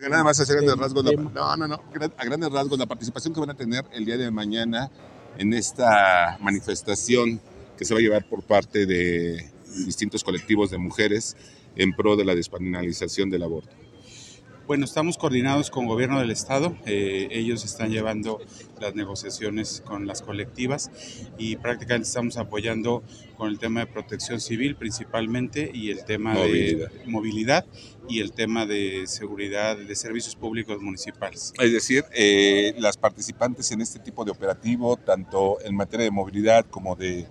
Nada más grandes rasgos, la, no, no, no, a grandes rasgos, la participación que van a tener el día de mañana en esta manifestación que se va a llevar por parte de distintos colectivos de mujeres en pro de la despenalización del aborto. Bueno, estamos coordinados con Gobierno del Estado. eh, ellos están llevando las negociaciones con las colectivas y prácticamente estamos apoyando con el tema de protección civil principalmente y el tema Movilidad. de movilidad y el tema de seguridad de servicios públicos municipales. Es decir, eh, las participantes en este tipo de operativo, tanto en materia de movilidad como de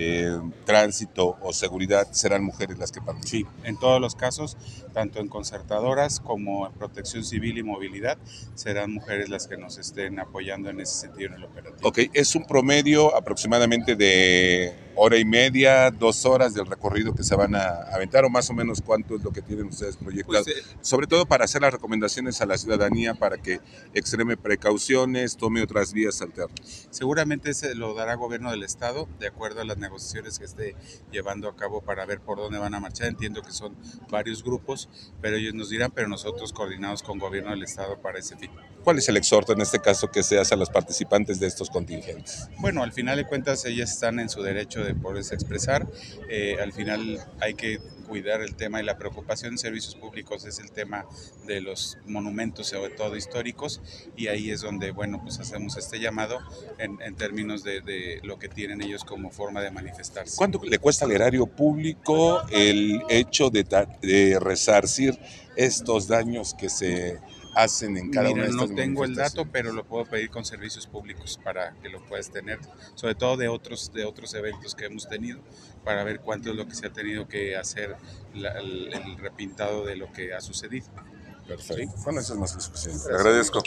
eh, tránsito o seguridad, serán mujeres las que participen. Sí, en todos los casos, tanto en concertadoras como en protección civil y movilidad, serán mujeres las que nos estén apoyando en ese sentido en el operativo. Ok, es un promedio aproximadamente de hora y media, dos horas del recorrido que se van a aventar, o más o menos cuánto es lo que tienen ustedes proyectado. Pues, eh, Sobre todo para hacer las recomendaciones a la ciudadanía para que extreme precauciones, tome otras vías alternas. Seguramente se lo dará gobierno del estado de acuerdo a las negociaciones que esté llevando a cabo para ver por dónde van a marchar. Entiendo que son varios grupos, pero ellos nos dirán, pero nosotros coordinados con gobierno del estado para ese fin. ¿Cuál es el exhorto en este caso que se hace a los participantes de estos contingentes? Bueno, al final de cuentas ellas están en su derecho de poderse expresar. Eh, al final hay que cuidar el tema y la preocupación en servicios públicos es el tema de los monumentos, sobre todo históricos, y ahí es donde, bueno, pues hacemos este llamado en, términos de, lo que tienen ellos como forma de manifestarse. ¿Cuánto le cuesta al erario público el hecho de, de resarcir estos daños que se hacen en cada Mira, una de no estas tengo el dato, pero lo puedo pedir con servicios públicos para que lo puedas tener, sobre todo de otros de otros eventos que hemos tenido, para ver cuánto es lo que se ha tenido que hacer la- el, el repintado de lo que ha sucedido. Perfecto. Bueno, eso es más que suficiente. Le agradezco.